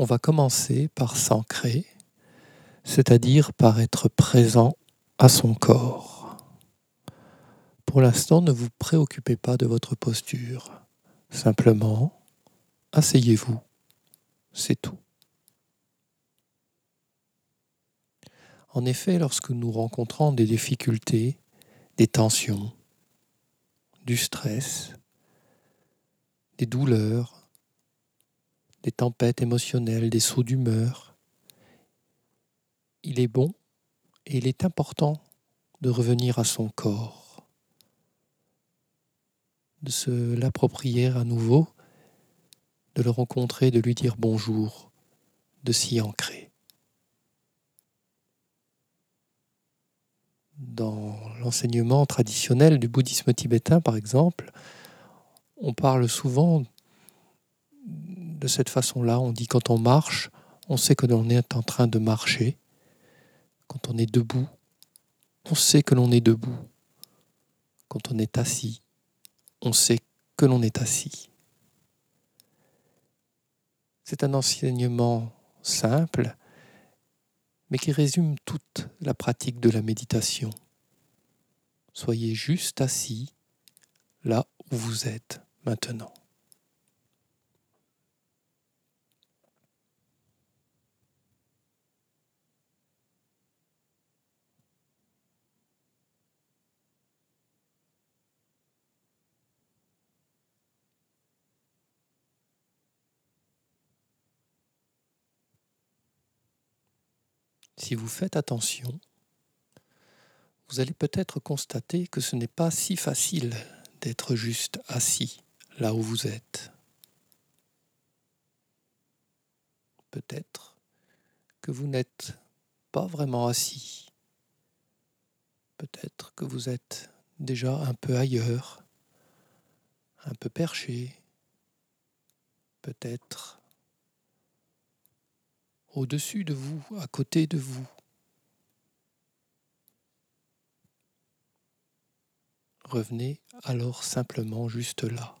on va commencer par s'ancrer, c'est-à-dire par être présent à son corps. Pour l'instant, ne vous préoccupez pas de votre posture. Simplement, asseyez-vous. C'est tout. En effet, lorsque nous rencontrons des difficultés, des tensions, du stress, des douleurs, des tempêtes émotionnelles, des sauts d'humeur, il est bon et il est important de revenir à son corps, de se l'approprier à nouveau, de le rencontrer, de lui dire bonjour, de s'y ancrer. dans l'enseignement traditionnel du bouddhisme tibétain, par exemple, on parle souvent de cette façon-là. On dit quand on marche, on sait que l'on est en train de marcher. Quand on est debout, on sait que l'on est debout. Quand on est assis, on sait que l'on est assis. C'est un enseignement simple mais qui résume toute la pratique de la méditation. Soyez juste assis là où vous êtes maintenant. Si vous faites attention, vous allez peut-être constater que ce n'est pas si facile d'être juste assis là où vous êtes. Peut-être que vous n'êtes pas vraiment assis. Peut-être que vous êtes déjà un peu ailleurs, un peu perché. Peut-être au-dessus de vous, à côté de vous. Revenez alors simplement juste là.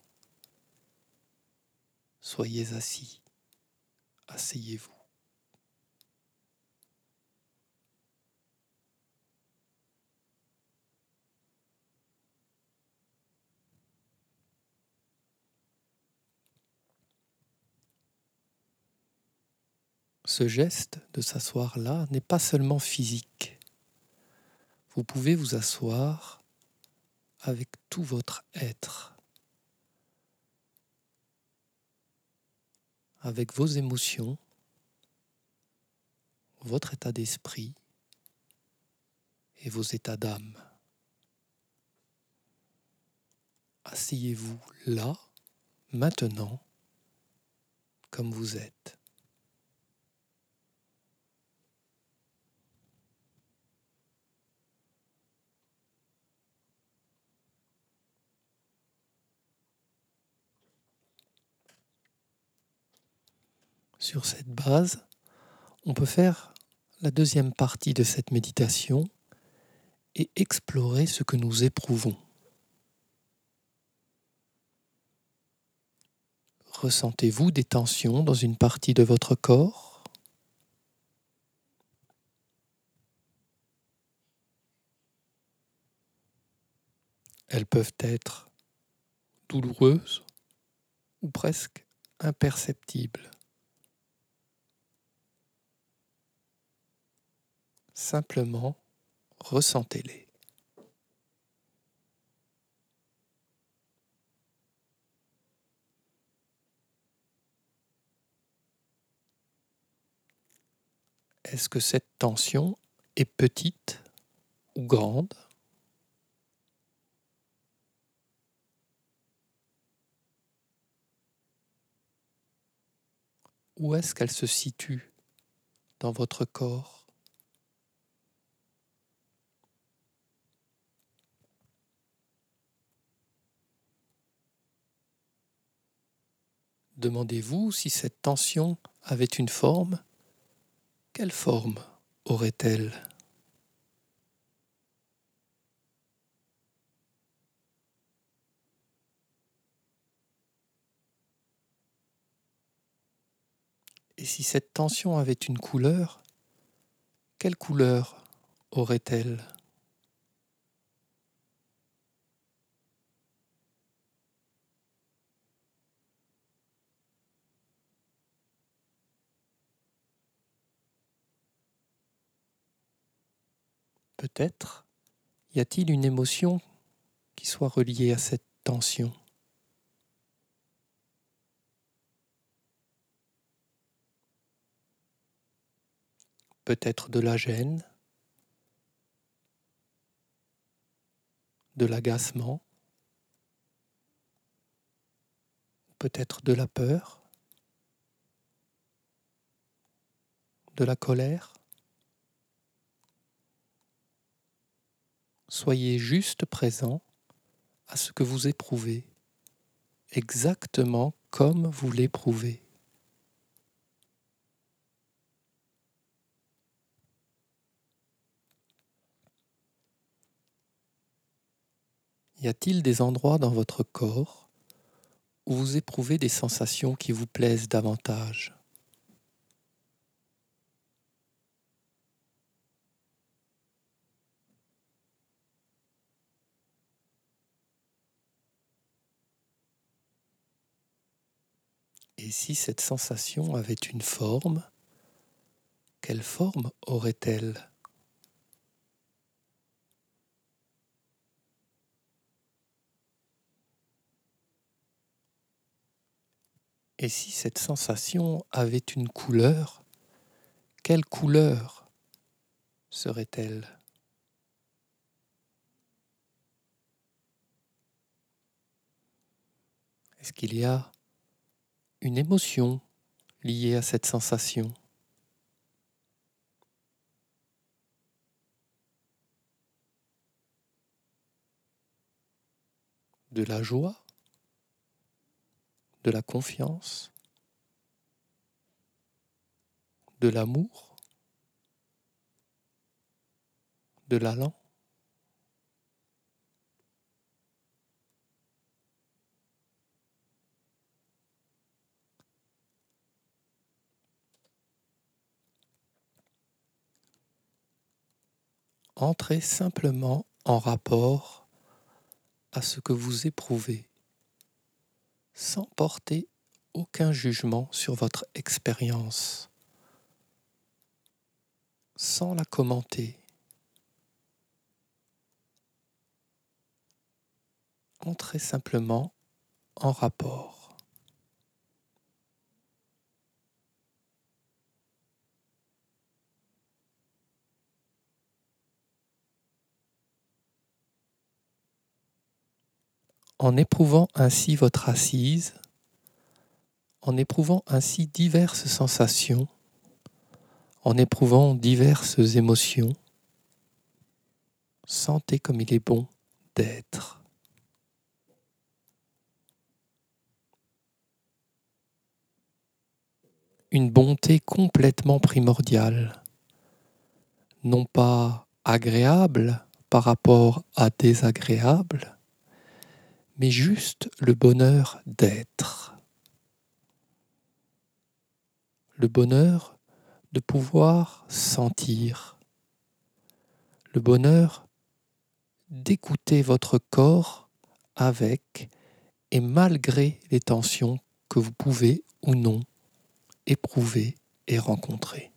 Soyez assis, asseyez-vous. Ce geste de s'asseoir là n'est pas seulement physique. Vous pouvez vous asseoir avec tout votre être, avec vos émotions, votre état d'esprit et vos états d'âme. Asseyez-vous là, maintenant, comme vous êtes. Sur cette base, on peut faire la deuxième partie de cette méditation et explorer ce que nous éprouvons. Ressentez-vous des tensions dans une partie de votre corps? Elles peuvent être douloureuses ou presque imperceptibles. Simplement, ressentez-les. Est-ce que cette tension est petite ou grande? Où est-ce qu'elle se situe dans votre corps? Demandez-vous si cette tension avait une forme. Quelle forme aurait-elle? Et si cette tension avait une couleur, quelle couleur aurait-elle? Peut-être y a-t-il une émotion qui soit reliée à cette tension? Peut-être de la gêne, de l'agacement, peut-être de la peur, de la colère? Soyez juste présent à ce que vous éprouvez, exactement comme vous l'éprouvez. Y a-t-il des endroits dans votre corps où vous éprouvez des sensations qui vous plaisent davantage? Et si cette sensation avait une forme, quelle forme aurait-elle? Et si cette sensation avait une couleur, quelle couleur serait-elle? Est-ce qu'il y a une émotion liée à cette sensation De la joie de la confiance, de l'amour, de l'allant. Entrez simplement en rapport à ce que vous éprouvez sans porter aucun jugement sur votre expérience, sans la commenter. Entrez simplement en rapport. En éprouvant ainsi votre assise, en éprouvant ainsi diverses sensations, en éprouvant diverses émotions, sentez comme il est bon d'être. Une bonté complètement primordiale, non pas agréable par rapport à désagréable, mais juste le bonheur d'être. Le bonheur de pouvoir sentir. Le bonheur d'écouter votre corps avec et malgré les tensions que vous pouvez ou non éprouver et rencontrer.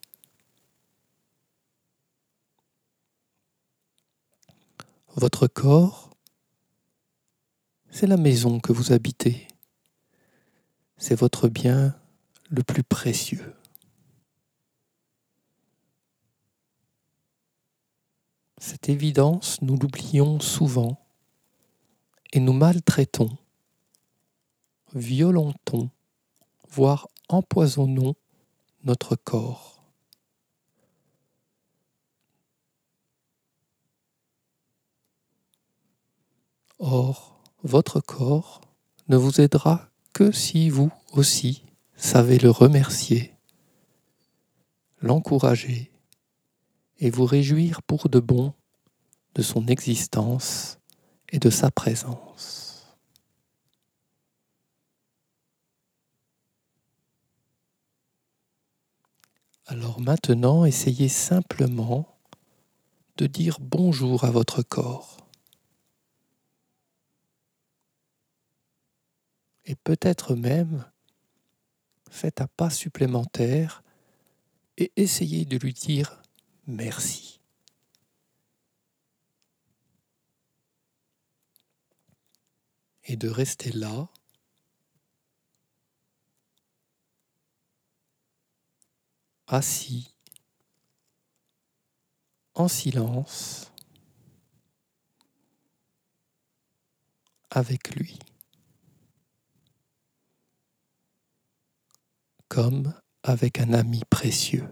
Votre corps c'est la maison que vous habitez. C'est votre bien le plus précieux. Cette évidence, nous l'oublions souvent et nous maltraitons, violentons, voire empoisonnons notre corps. Or, votre corps ne vous aidera que si vous aussi savez le remercier, l'encourager et vous réjouir pour de bon de son existence et de sa présence. Alors maintenant, essayez simplement de dire bonjour à votre corps. Et peut-être même faites un pas supplémentaire et essayez de lui dire merci. Et de rester là assis, en silence, avec lui, comme avec un ami précieux.